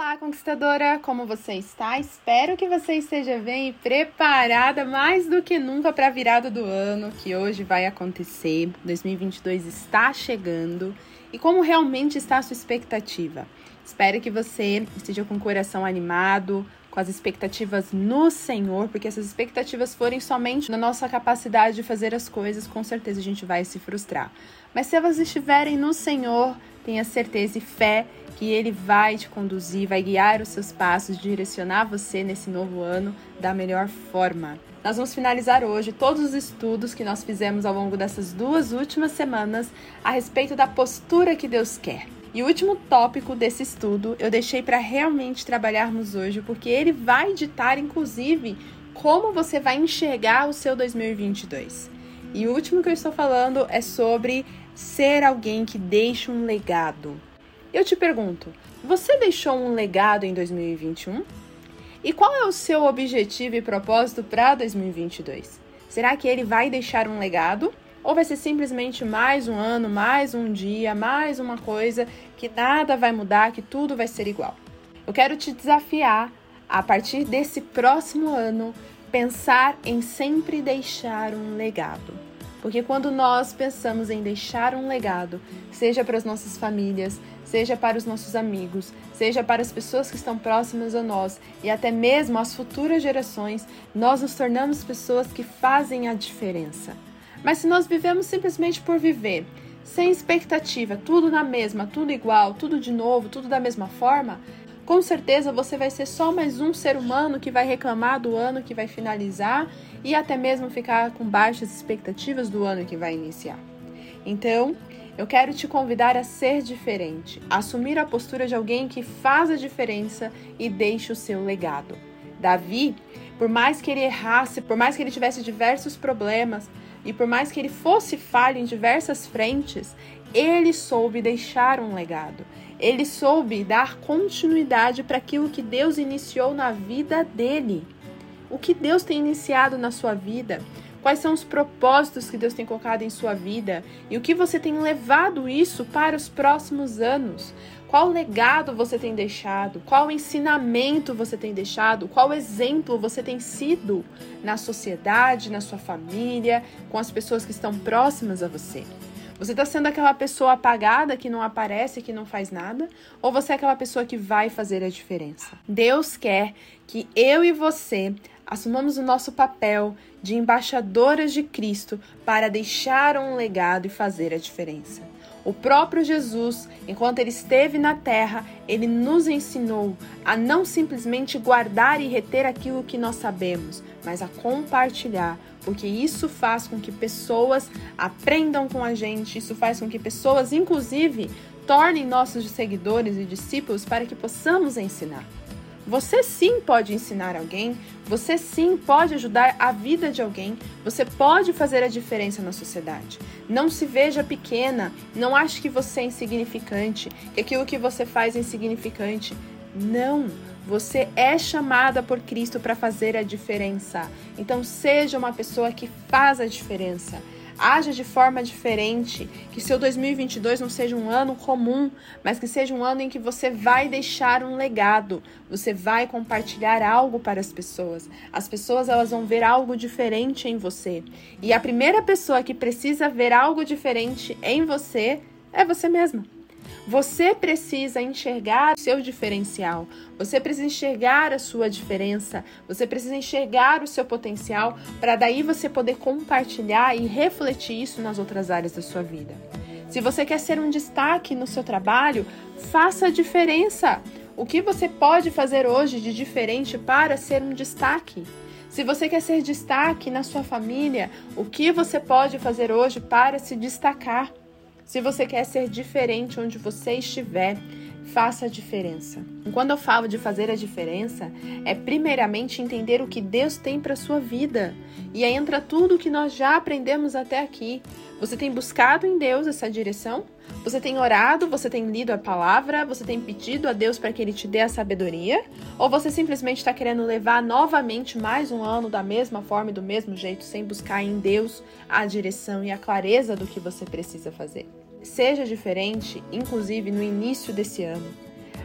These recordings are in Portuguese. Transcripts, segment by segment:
Olá, conquistadora! Como você está? Espero que você esteja bem e preparada mais do que nunca para a virada do ano que hoje vai acontecer. 2022 está chegando e como realmente está a sua expectativa? Espero que você esteja com o coração animado, com as expectativas no Senhor, porque essas expectativas forem somente na nossa capacidade de fazer as coisas, com certeza a gente vai se frustrar. Mas se elas estiverem no Senhor, tenha certeza e fé que Ele vai te conduzir, vai guiar os seus passos, direcionar você nesse novo ano da melhor forma. Nós vamos finalizar hoje todos os estudos que nós fizemos ao longo dessas duas últimas semanas a respeito da postura que Deus quer. E o último tópico desse estudo eu deixei para realmente trabalharmos hoje, porque ele vai ditar, inclusive, como você vai enxergar o seu 2022. E o último que eu estou falando é sobre ser alguém que deixa um legado. Eu te pergunto, você deixou um legado em 2021? E qual é o seu objetivo e propósito para 2022? Será que ele vai deixar um legado? Ou vai ser simplesmente mais um ano, mais um dia, mais uma coisa que nada vai mudar, que tudo vai ser igual? Eu quero te desafiar a partir desse próximo ano pensar em sempre deixar um legado. Porque quando nós pensamos em deixar um legado, seja para as nossas famílias, seja para os nossos amigos, seja para as pessoas que estão próximas a nós e até mesmo as futuras gerações, nós nos tornamos pessoas que fazem a diferença. Mas se nós vivemos simplesmente por viver, sem expectativa, tudo na mesma, tudo igual, tudo de novo, tudo da mesma forma, com certeza você vai ser só mais um ser humano que vai reclamar do ano que vai finalizar e até mesmo ficar com baixas expectativas do ano que vai iniciar. Então, eu quero te convidar a ser diferente, a assumir a postura de alguém que faz a diferença e deixa o seu legado. Davi, por mais que ele errasse, por mais que ele tivesse diversos problemas e por mais que ele fosse falho em diversas frentes, ele soube deixar um legado. Ele soube dar continuidade para aquilo que Deus iniciou na vida dele. O que Deus tem iniciado na sua vida? Quais são os propósitos que Deus tem colocado em sua vida? E o que você tem levado isso para os próximos anos? Qual legado você tem deixado? Qual ensinamento você tem deixado? Qual exemplo você tem sido na sociedade, na sua família, com as pessoas que estão próximas a você? Você está sendo aquela pessoa apagada que não aparece, que não faz nada? Ou você é aquela pessoa que vai fazer a diferença? Deus quer que eu e você assumamos o nosso papel de embaixadoras de Cristo para deixar um legado e fazer a diferença. O próprio Jesus, enquanto ele esteve na terra, ele nos ensinou a não simplesmente guardar e reter aquilo que nós sabemos, mas a compartilhar, porque isso faz com que pessoas aprendam com a gente, isso faz com que pessoas, inclusive, tornem nossos seguidores e discípulos para que possamos ensinar. Você sim pode ensinar alguém, você sim pode ajudar a vida de alguém, você pode fazer a diferença na sociedade. Não se veja pequena, não ache que você é insignificante, que aquilo que você faz é insignificante. Não! Você é chamada por Cristo para fazer a diferença. Então, seja uma pessoa que faz a diferença. Haja de forma diferente, que seu 2022 não seja um ano comum, mas que seja um ano em que você vai deixar um legado, você vai compartilhar algo para as pessoas. As pessoas elas vão ver algo diferente em você. E a primeira pessoa que precisa ver algo diferente em você é você mesma. Você precisa enxergar o seu diferencial, você precisa enxergar a sua diferença, você precisa enxergar o seu potencial para daí você poder compartilhar e refletir isso nas outras áreas da sua vida. Se você quer ser um destaque no seu trabalho, faça a diferença. O que você pode fazer hoje de diferente para ser um destaque? Se você quer ser destaque na sua família, o que você pode fazer hoje para se destacar? Se você quer ser diferente onde você estiver, faça a diferença. Quando eu falo de fazer a diferença, é primeiramente entender o que Deus tem para sua vida. E aí entra tudo o que nós já aprendemos até aqui. Você tem buscado em Deus essa direção? Você tem orado, você tem lido a palavra, você tem pedido a Deus para que ele te dê a sabedoria? Ou você simplesmente está querendo levar novamente mais um ano da mesma forma e do mesmo jeito, sem buscar em Deus a direção e a clareza do que você precisa fazer? Seja diferente, inclusive no início desse ano.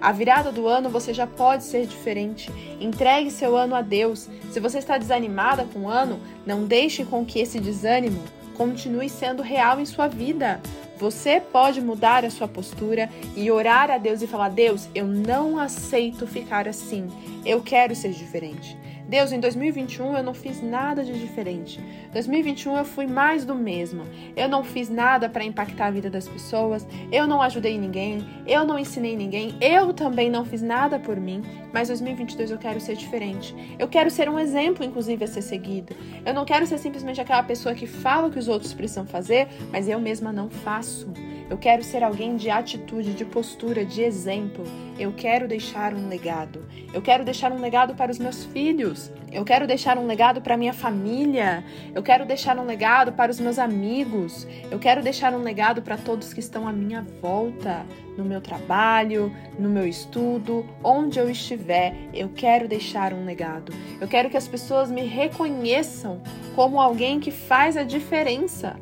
A virada do ano você já pode ser diferente. Entregue seu ano a Deus. Se você está desanimada com o ano, não deixe com que esse desânimo continue sendo real em sua vida. Você pode mudar a sua postura e orar a Deus e falar: Deus, eu não aceito ficar assim. Eu quero ser diferente. Deus, em 2021 eu não fiz nada de diferente. 2021 eu fui mais do mesmo. Eu não fiz nada para impactar a vida das pessoas. Eu não ajudei ninguém. Eu não ensinei ninguém. Eu também não fiz nada por mim. Mas 2022 eu quero ser diferente. Eu quero ser um exemplo, inclusive, a ser seguido. Eu não quero ser simplesmente aquela pessoa que fala o que os outros precisam fazer, mas eu mesma não faço. Eu quero ser alguém de atitude, de postura, de exemplo. Eu quero deixar um legado. Eu quero deixar um legado para os meus filhos. Eu quero deixar um legado para minha família. Eu quero deixar um legado para os meus amigos. Eu quero deixar um legado para todos que estão à minha volta, no meu trabalho, no meu estudo, onde eu estiver. Eu quero deixar um legado. Eu quero que as pessoas me reconheçam como alguém que faz a diferença.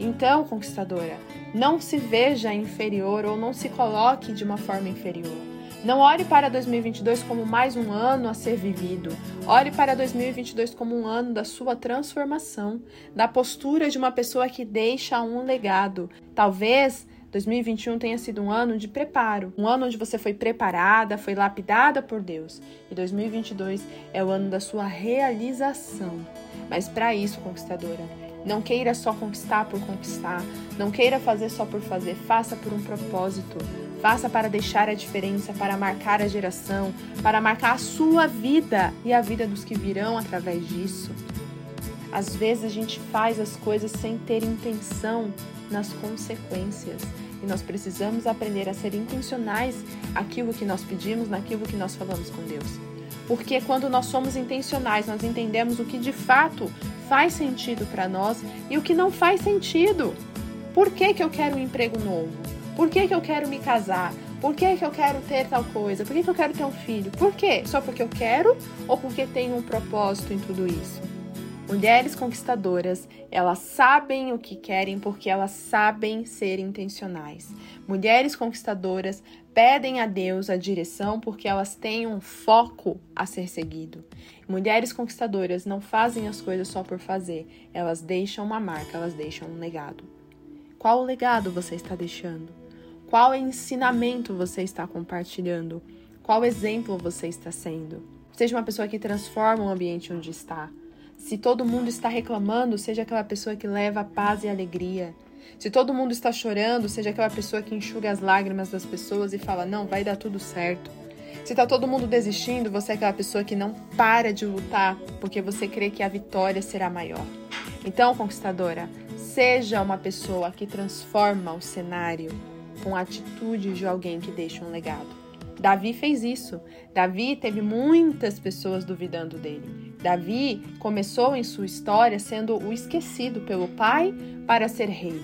Então, conquistadora, não se veja inferior ou não se coloque de uma forma inferior. Não olhe para 2022 como mais um ano a ser vivido. Olhe para 2022 como um ano da sua transformação, da postura de uma pessoa que deixa um legado. Talvez 2021 tenha sido um ano de preparo, um ano onde você foi preparada, foi lapidada por Deus. E 2022 é o ano da sua realização. Mas para isso, conquistadora, não queira só conquistar por conquistar. Não queira fazer só por fazer. Faça por um propósito. Faça para deixar a diferença, para marcar a geração, para marcar a sua vida e a vida dos que virão através disso. Às vezes a gente faz as coisas sem ter intenção nas consequências. E nós precisamos aprender a ser intencionais aquilo que nós pedimos, naquilo que nós falamos com Deus. Porque quando nós somos intencionais, nós entendemos o que de fato faz sentido para nós e o que não faz sentido. Por que, que eu quero um emprego novo? Por que, que eu quero me casar? Por que, que eu quero ter tal coisa? Por que, que eu quero ter um filho? Por quê? Só porque eu quero ou porque tem um propósito em tudo isso? Mulheres conquistadoras, elas sabem o que querem porque elas sabem ser intencionais. Mulheres conquistadoras pedem a Deus a direção porque elas têm um foco a ser seguido. Mulheres conquistadoras não fazem as coisas só por fazer, elas deixam uma marca, elas deixam um legado. Qual legado você está deixando? Qual ensinamento você está compartilhando? Qual exemplo você está sendo? Seja uma pessoa que transforma o ambiente onde está. Se todo mundo está reclamando, seja aquela pessoa que leva paz e alegria. Se todo mundo está chorando, seja aquela pessoa que enxuga as lágrimas das pessoas e fala: não, vai dar tudo certo. Se está todo mundo desistindo, você é aquela pessoa que não para de lutar porque você crê que a vitória será maior. Então, conquistadora, seja uma pessoa que transforma o cenário com a atitude de alguém que deixa um legado. Davi fez isso. Davi teve muitas pessoas duvidando dele. Davi começou em sua história sendo o esquecido pelo pai para ser rei.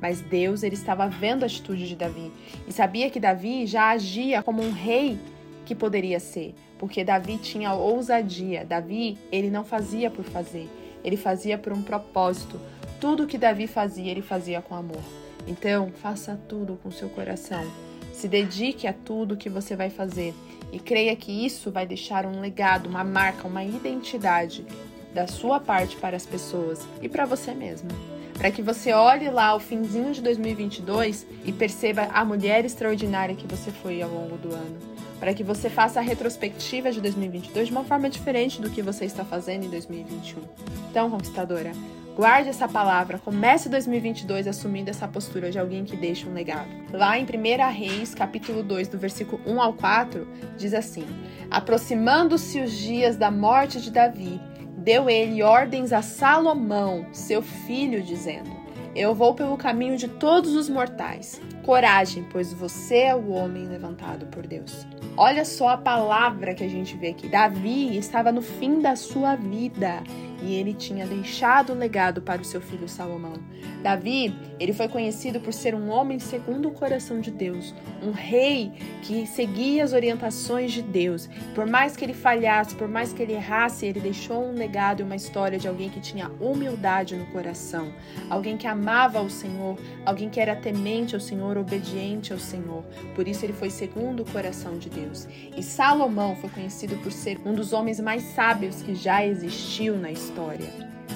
Mas Deus ele estava vendo a atitude de Davi e sabia que Davi já agia como um rei que poderia ser, porque Davi tinha ousadia. Davi, ele não fazia por fazer, ele fazia por um propósito. Tudo que Davi fazia, ele fazia com amor. Então, faça tudo com seu coração. Se dedique a tudo que você vai fazer e creia que isso vai deixar um legado, uma marca, uma identidade da sua parte para as pessoas e para você mesmo. Para que você olhe lá o finzinho de 2022 e perceba a mulher extraordinária que você foi ao longo do ano. Para que você faça a retrospectiva de 2022 de uma forma diferente do que você está fazendo em 2021. Então, conquistadora, Guarde essa palavra, comece 2022 assumindo essa postura de alguém que deixa um legado. Lá em 1 Reis, capítulo 2, do versículo 1 ao 4, diz assim: Aproximando-se os dias da morte de Davi, deu ele ordens a Salomão, seu filho, dizendo: Eu vou pelo caminho de todos os mortais. Coragem, pois você é o homem levantado por Deus. Olha só a palavra que a gente vê aqui. Davi estava no fim da sua vida e ele tinha deixado o legado para o seu filho Salomão. Davi, ele foi conhecido por ser um homem segundo o coração de Deus, um rei que seguia as orientações de Deus. Por mais que ele falhasse, por mais que ele errasse, ele deixou um legado e uma história de alguém que tinha humildade no coração, alguém que amava o Senhor, alguém que era temente ao Senhor, obediente ao Senhor. Por isso ele foi segundo o coração de Deus. E Salomão foi conhecido por ser um dos homens mais sábios que já existiu na história.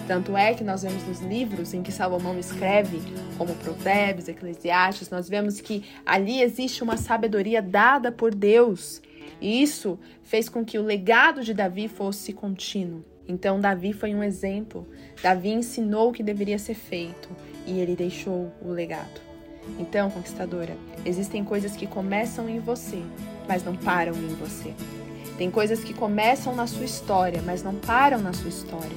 Tanto é que nós vemos nos livros em que Salomão escreve, como Provérbios, Eclesiastes, nós vemos que ali existe uma sabedoria dada por Deus. E isso fez com que o legado de Davi fosse contínuo. Então, Davi foi um exemplo. Davi ensinou o que deveria ser feito e ele deixou o legado. Então, conquistadora, existem coisas que começam em você, mas não param em você. Tem coisas que começam na sua história, mas não param na sua história.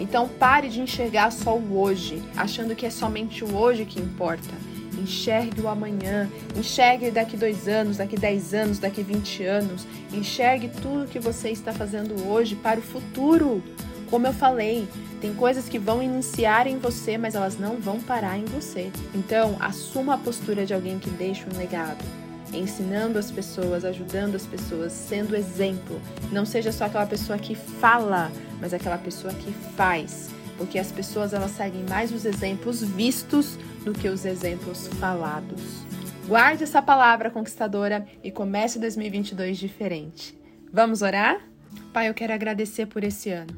Então pare de enxergar só o hoje, achando que é somente o hoje que importa. Enxergue o amanhã, enxergue daqui dois anos, daqui dez anos, daqui vinte anos. Enxergue tudo que você está fazendo hoje para o futuro. Como eu falei, tem coisas que vão iniciar em você, mas elas não vão parar em você. Então, assuma a postura de alguém que deixa um legado ensinando as pessoas, ajudando as pessoas, sendo exemplo. Não seja só aquela pessoa que fala, mas aquela pessoa que faz, porque as pessoas elas seguem mais os exemplos vistos do que os exemplos falados. Guarde essa palavra conquistadora e comece 2022 diferente. Vamos orar? Pai, eu quero agradecer por esse ano.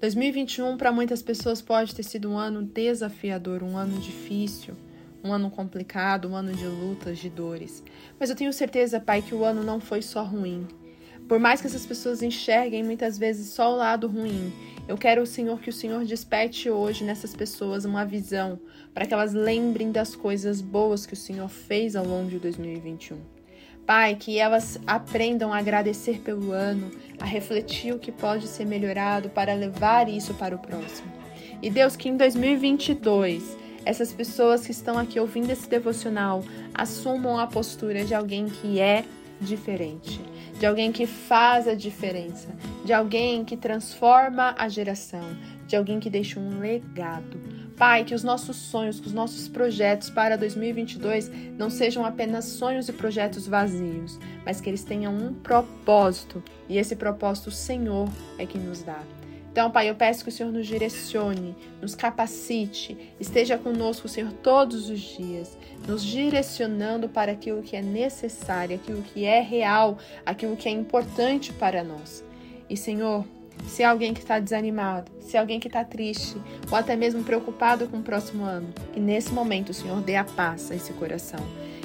2021 para muitas pessoas pode ter sido um ano desafiador, um ano difícil um ano complicado, um ano de lutas, de dores. Mas eu tenho certeza, Pai, que o ano não foi só ruim. Por mais que essas pessoas enxerguem muitas vezes só o lado ruim, eu quero, Senhor, que o Senhor desperte hoje nessas pessoas uma visão para que elas lembrem das coisas boas que o Senhor fez ao longo de 2021. Pai, que elas aprendam a agradecer pelo ano, a refletir o que pode ser melhorado para levar isso para o próximo. E Deus, que em 2022 essas pessoas que estão aqui ouvindo esse devocional assumam a postura de alguém que é diferente, de alguém que faz a diferença, de alguém que transforma a geração, de alguém que deixa um legado. Pai, que os nossos sonhos, que os nossos projetos para 2022 não sejam apenas sonhos e projetos vazios, mas que eles tenham um propósito e esse propósito o Senhor é que nos dá. Então, Pai, eu peço que o Senhor nos direcione, nos capacite, esteja conosco, Senhor, todos os dias, nos direcionando para aquilo que é necessário, aquilo que é real, aquilo que é importante para nós. E, Senhor, se alguém que está desanimado, se alguém que está triste, ou até mesmo preocupado com o próximo ano, que nesse momento o Senhor dê a paz a esse coração.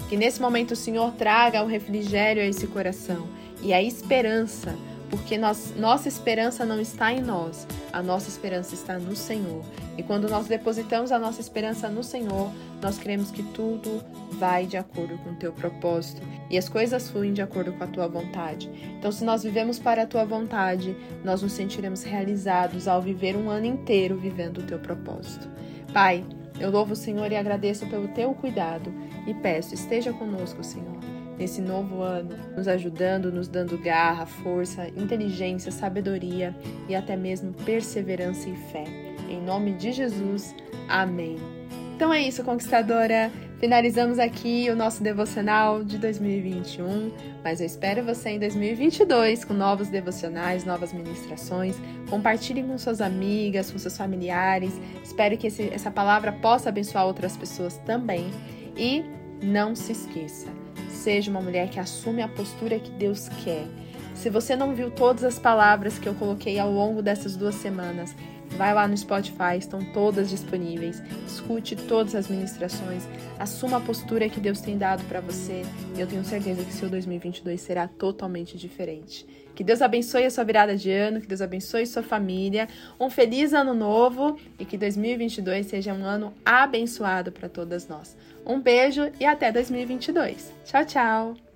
Que nesse momento o Senhor traga o refrigério a esse coração e a esperança porque nós, nossa esperança não está em nós, a nossa esperança está no Senhor. E quando nós depositamos a nossa esperança no Senhor, nós cremos que tudo vai de acordo com o teu propósito e as coisas fluem de acordo com a tua vontade. Então, se nós vivemos para a tua vontade, nós nos sentiremos realizados ao viver um ano inteiro vivendo o teu propósito. Pai, eu louvo o Senhor e agradeço pelo teu cuidado e peço, esteja conosco, Senhor nesse novo ano, nos ajudando, nos dando garra, força, inteligência, sabedoria e até mesmo perseverança e fé. Em nome de Jesus, amém. Então é isso, conquistadora. Finalizamos aqui o nosso devocional de 2021, mas eu espero você em 2022 com novos devocionais, novas ministrações. Compartilhe com suas amigas, com seus familiares. Espero que esse, essa palavra possa abençoar outras pessoas também. E não se esqueça, seja uma mulher que assume a postura que Deus quer. Se você não viu todas as palavras que eu coloquei ao longo dessas duas semanas, vai lá no Spotify, estão todas disponíveis. Escute todas as ministrações, assuma a postura que Deus tem dado para você e eu tenho certeza que seu 2022 será totalmente diferente. Que Deus abençoe a sua virada de ano, que Deus abençoe sua família. Um feliz ano novo e que 2022 seja um ano abençoado para todas nós. Um beijo e até 2022. Tchau, tchau!